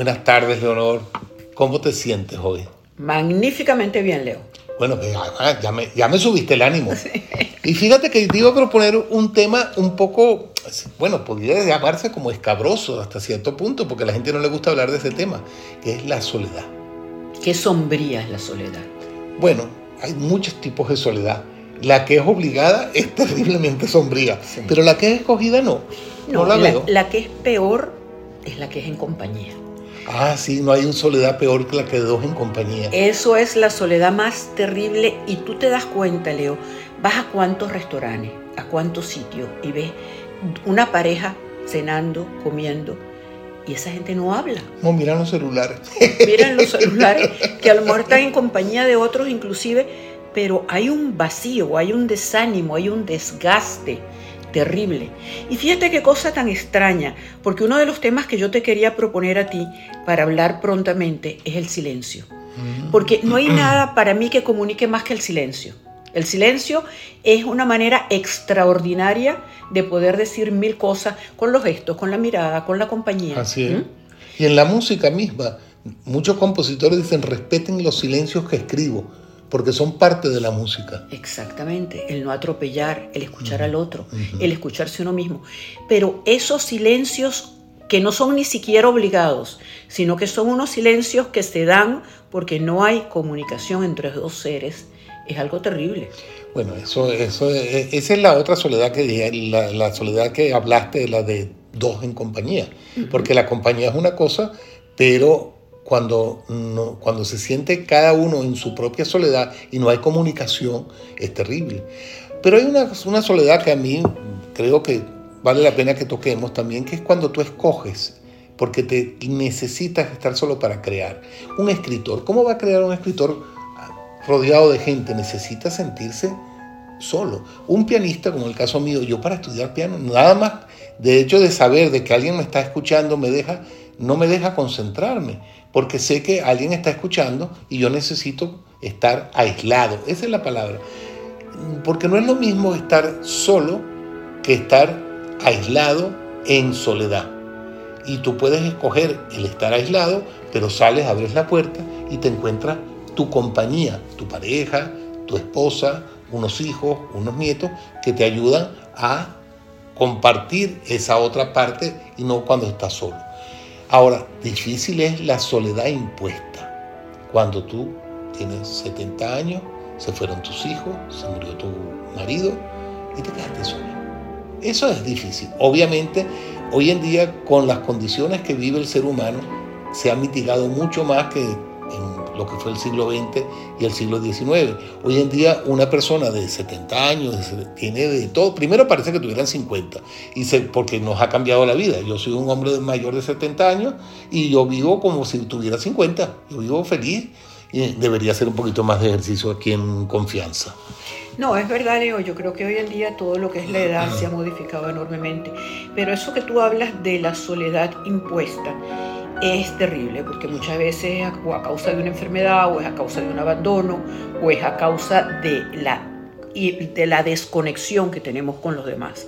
Buenas tardes, Leonor. ¿Cómo te sientes hoy? Magníficamente bien, Leo. Bueno, pues, ya, me, ya me subiste el ánimo. Y fíjate que te iba a proponer un tema un poco, bueno, podría llamarse como escabroso hasta cierto punto, porque a la gente no le gusta hablar de ese tema, que es la soledad. Qué sombría es la soledad. Bueno, hay muchos tipos de soledad. La que es obligada es terriblemente sombría, pero la que es escogida no. No, la, veo. La que es peor es la que es en compañía. Ah, sí, no hay una soledad peor que la que dos en compañía. Eso es la soledad más terrible y tú te das cuenta, Leo, vas a cuántos restaurantes, a cuántos sitios y ves una pareja cenando, comiendo y esa gente no habla. No, miran los celulares. Miran los celulares que a lo mejor están en compañía de otros inclusive, pero hay un vacío, hay un desánimo, hay un desgaste terrible. Y fíjate qué cosa tan extraña, porque uno de los temas que yo te quería proponer a ti para hablar prontamente es el silencio. Mm. Porque no hay nada para mí que comunique más que el silencio. El silencio es una manera extraordinaria de poder decir mil cosas con los gestos, con la mirada, con la compañía. Así es. ¿Mm? Y en la música misma, muchos compositores dicen respeten los silencios que escribo porque son parte de la música. Exactamente, el no atropellar, el escuchar al otro, el escucharse uno mismo. Pero esos silencios que no son ni siquiera obligados, sino que son unos silencios que se dan porque no hay comunicación entre dos seres, es algo terrible. Bueno, eso, eso, esa es la otra soledad que la, la soledad que hablaste, la de dos en compañía, porque la compañía es una cosa, pero cuando, cuando se siente cada uno en su propia soledad y no hay comunicación, es terrible. Pero hay una, una soledad que a mí creo que vale la pena que toquemos también, que es cuando tú escoges, porque te necesitas estar solo para crear. Un escritor, ¿cómo va a crear un escritor rodeado de gente? Necesita sentirse solo. Un pianista, como el caso mío, yo para estudiar piano, nada más de hecho de saber de que alguien me está escuchando, me deja, no me deja concentrarme porque sé que alguien está escuchando y yo necesito estar aislado. Esa es la palabra. Porque no es lo mismo estar solo que estar aislado en soledad. Y tú puedes escoger el estar aislado, pero sales, abres la puerta y te encuentras tu compañía, tu pareja, tu esposa, unos hijos, unos nietos, que te ayudan a compartir esa otra parte y no cuando estás solo. Ahora, difícil es la soledad impuesta. Cuando tú tienes 70 años, se fueron tus hijos, se murió tu marido y te quedaste solo. Eso es difícil. Obviamente, hoy en día, con las condiciones que vive el ser humano, se ha mitigado mucho más que lo que fue el siglo XX y el siglo XIX. Hoy en día una persona de 70 años tiene de todo. Primero parece que tuvieran 50, y se, porque nos ha cambiado la vida. Yo soy un hombre mayor de 70 años y yo vivo como si tuviera 50. Yo vivo feliz y debería hacer un poquito más de ejercicio aquí en confianza. No, es verdad, Leo. Yo creo que hoy en día todo lo que es la edad se ha modificado enormemente. Pero eso que tú hablas de la soledad impuesta es terrible porque muchas veces o a causa de una enfermedad o es a causa de un abandono o es a causa de la, de la desconexión que tenemos con los demás.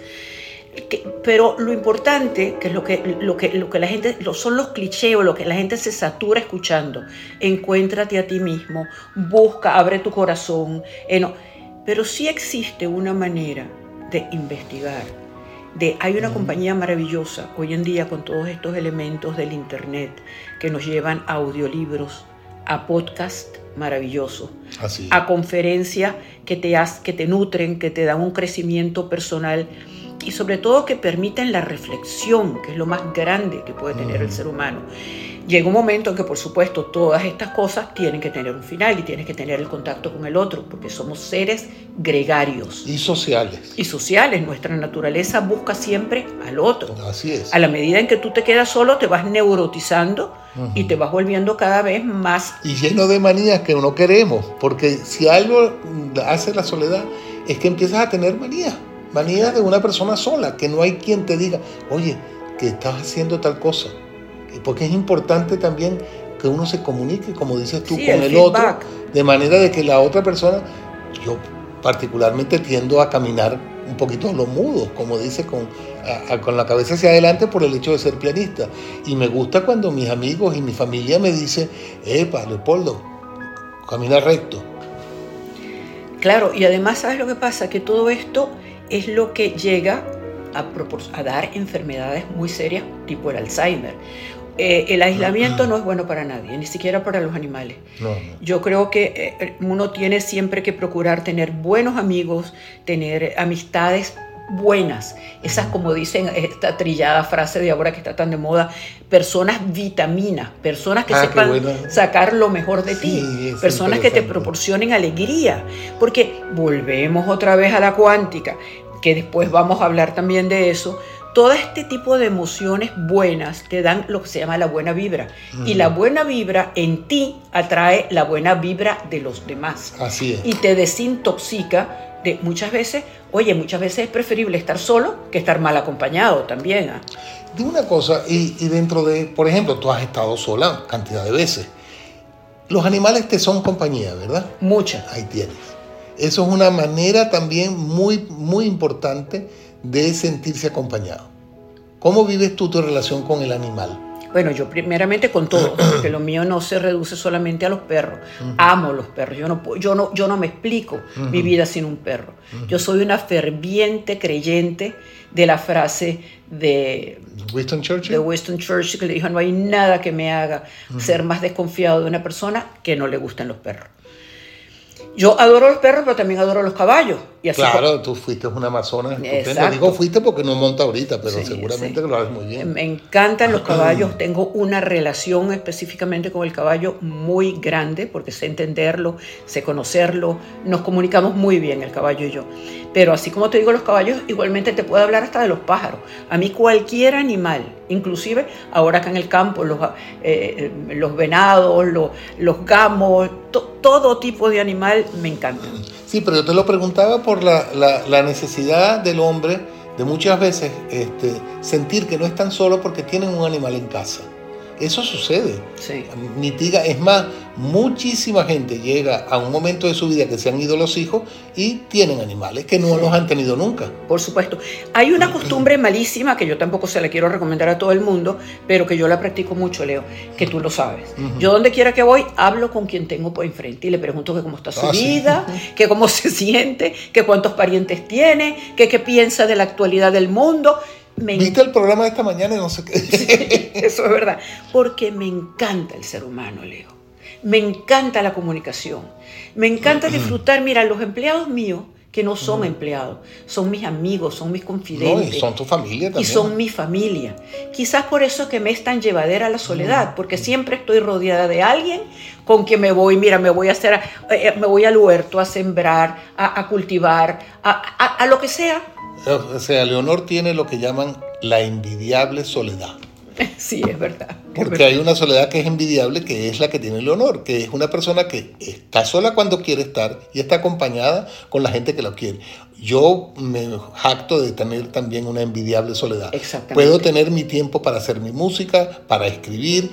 pero lo importante, que es lo que, lo que, lo que la gente, son los clichés o lo que la gente se satura escuchando, encuéntrate a ti mismo, busca, abre tu corazón. Eh, pero sí existe una manera de investigar, hay una compañía maravillosa hoy en día con todos estos elementos del Internet que nos llevan a audiolibros, a podcast maravillosos, a conferencias que te, que te nutren, que te dan un crecimiento personal y sobre todo que permiten la reflexión, que es lo más grande que puede tener el ser humano. Llega un momento en que, por supuesto, todas estas cosas tienen que tener un final y tienes que tener el contacto con el otro, porque somos seres gregarios. Y sociales. Y sociales. Nuestra naturaleza busca siempre al otro. Así es. A la medida en que tú te quedas solo, te vas neurotizando y te vas volviendo cada vez más... Y lleno de manías que no queremos, porque si algo hace la soledad es que empiezas a tener manías. Manías de una persona sola, que no hay quien te diga, oye, que estás haciendo tal cosa porque es importante también que uno se comunique, como dices tú, con el, otro, de manera de que la otra persona, yo particularmente tiendo a caminar un poquito a los mudos, como dice, con con la cabeza hacia adelante por el hecho de ser pianista. Y me gusta cuando mis amigos y mi familia me dicen, epa, Leopoldo, camina recto. Claro, y además, ¿sabes lo que pasa? Que todo esto es lo que llega a, a dar enfermedades muy serias, tipo el Alzheimer. Eh, el aislamiento no es bueno para nadie, ni siquiera para los animales. Yo creo que eh, uno tiene siempre que procurar tener buenos amigos, tener amistades buenas, esas como dicen esta trillada frase de ahora que está tan de moda, personas vitaminas, personas que ah, sepan sacar lo mejor de ti, personas que te proporcionen alegría, porque volvemos otra vez a la cuántica, que después vamos a hablar también de eso, todo este tipo de emociones buenas te dan lo que se llama la buena vibra. Y la buena vibra en ti atrae la buena vibra de los demás. Así es. Y te desintoxica de muchas veces, oye, muchas veces es preferible estar solo que estar mal acompañado también. ¿ah? De una cosa, y, y dentro de, por ejemplo, tú has estado sola cantidad de veces. Los animales te son compañía, ¿verdad? Muchas. Ahí tienes. Eso es una manera también muy, muy importante de sentirse acompañado. ¿Cómo vives tú tu relación con el animal? Bueno, yo primeramente con todo, porque lo mío no se reduce solamente a los perros. Amo los perros. Yo no, yo no, yo no me explico mi vida sin un perro. Yo soy una ferviente creyente de la frase de Winston Churchill, de Winston Churchill que le dijo, no hay nada que me haga ser más desconfiado de una persona que no le gusten los perros. Yo adoro los perros, pero también adoro los caballos. Y claro, tú fuiste una amazona estupenda. Digo fuiste porque no monta ahorita, pero seguramente que lo haces muy bien. Me encantan los caballos. Tengo una relación específicamente con el caballo muy grande, porque sé entenderlo, sé conocerlo. Nos comunicamos muy bien el caballo y yo. Pero así como te digo los caballos, igualmente te puedo hablar hasta de los pájaros. A mí cualquier animal, inclusive ahora acá en el campo, los, eh, los venados, los, los gamos, todo tipo de animal me encanta. Sí, pero yo te lo preguntaba por la, la, necesidad del hombre de muchas veces este, sentir que no están solo porque tienen un animal en casa. Eso sucede. Sí. Mitiga, es más, muchísima gente llega a un momento de su vida que se han ido los hijos y tienen animales que no los han tenido nunca. Por supuesto. Hay una costumbre malísima que yo tampoco se la quiero recomendar a todo el mundo, pero que yo la practico mucho, Leo, que tú lo sabes. Yo donde quiera que voy, hablo con quien tengo por enfrente y le pregunto que cómo está su ah, vida, que cómo se siente, que cuántos parientes tiene, que qué piensa de la actualidad del mundo. ¿Viste el programa de esta mañana y no sé qué? eso es verdad. Porque me encanta el ser humano, Leo. Me encanta la comunicación. Me encanta disfrutar. Mira, los empleados míos, que no son empleados, son mis amigos, son mis confidentes. No, y son tu familia también. Y son mi familia. Quizás por eso que me es tan llevadera la soledad, porque siempre estoy rodeada de alguien con quien me voy, mira, me voy a hacer, eh, me voy al huerto a sembrar, a, cultivar, a lo que sea, o sea, Leonor tiene lo que llaman la envidiable soledad. Sí, es verdad. Porque hay una soledad que es envidiable, que es la que tiene Leonor, que es una persona que está sola cuando quiere estar y está acompañada con la gente que lo quiere. Yo me jacto de tener también una envidiable soledad. Exactamente. Puedo tener mi tiempo para hacer mi música, para escribir,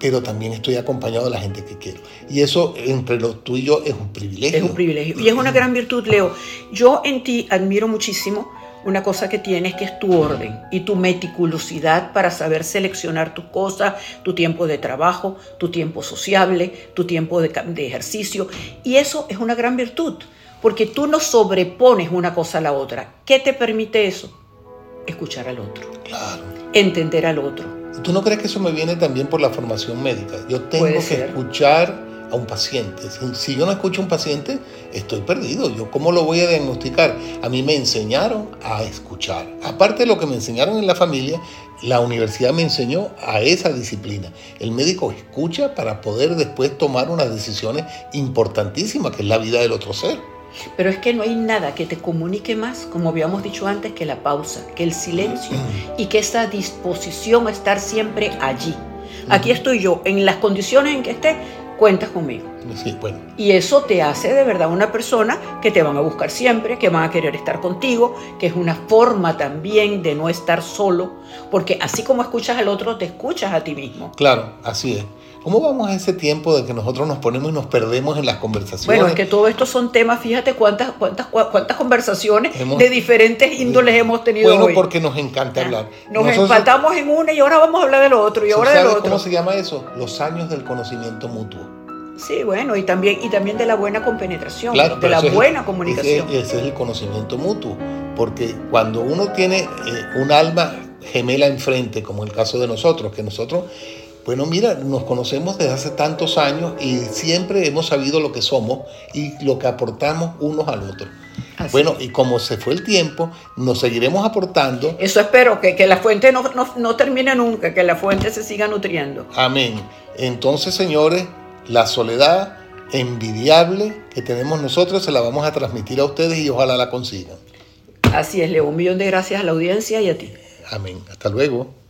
pero también estoy acompañado de la gente que quiero. Y eso entre los tú y yo es un privilegio. Es un privilegio. Y es una gran virtud, Leo. Yo en ti admiro muchísimo una cosa que tienes que es tu orden y tu meticulosidad para saber seleccionar tus cosas, tu tiempo de trabajo, tu tiempo sociable, tu tiempo de, de ejercicio. Y eso es una gran virtud, porque tú no sobrepones una cosa a la otra. ¿Qué te permite eso? Escuchar al otro. Claro. Entender al otro ¿Tú no crees que eso me viene también por la formación médica? Yo tengo que escuchar a un paciente. Si, yo no escucho a un paciente, estoy perdido. Yo cómo lo voy a diagnosticar? A mí me enseñaron a escuchar. Aparte de lo que me enseñaron en la familia, la universidad me enseñó a esa disciplina. El médico escucha para poder después tomar unas decisiones importantísimas, que es la vida del otro ser. Pero es que no hay nada que te comunique más, como habíamos dicho antes, que la pausa, que el silencio y que esa disposición a estar siempre allí. Aquí estoy yo, en las condiciones en que esté, cuentas conmigo. Sí, bueno. Y eso te hace de verdad una persona que te van a buscar siempre, que van a querer estar contigo, que es una forma también de no estar solo, porque así como escuchas al otro, te escuchas a ti mismo. Claro, así es. ¿Cómo vamos a ese tiempo de que nosotros nos ponemos y nos perdemos en las conversaciones? Bueno, es que todo esto son temas, fíjate cuántas, cuántas, cuántas conversaciones de diferentes índoles hemos tenido bueno, hoy. porque nos encanta hablar. Nos empatamos en una y ahora vamos a hablar del otro y ahora del otro. ¿Cómo se llama eso? Los años del conocimiento mutuo. Sí, bueno, y también, y también de la buena compenetración, de la buena comunicación. Ese, ese, es el conocimiento mutuo, porque cuando uno tiene eh, un alma gemela enfrente, como el caso de nosotros, que nosotros bueno, mira, nos conocemos desde hace tantos años y siempre hemos sabido lo que somos y lo que aportamos unos al otro. Bueno, y como se fue el tiempo, nos seguiremos aportando. Eso espero, que, que la fuente no, no, termine nunca, que la fuente se siga nutriendo. Amén. Entonces, señores, la soledad envidiable que tenemos nosotros se la vamos a transmitir a ustedes y ojalá la consigan. Así es, Leo. Un millón de gracias a la audiencia y a ti. Amén. Hasta luego.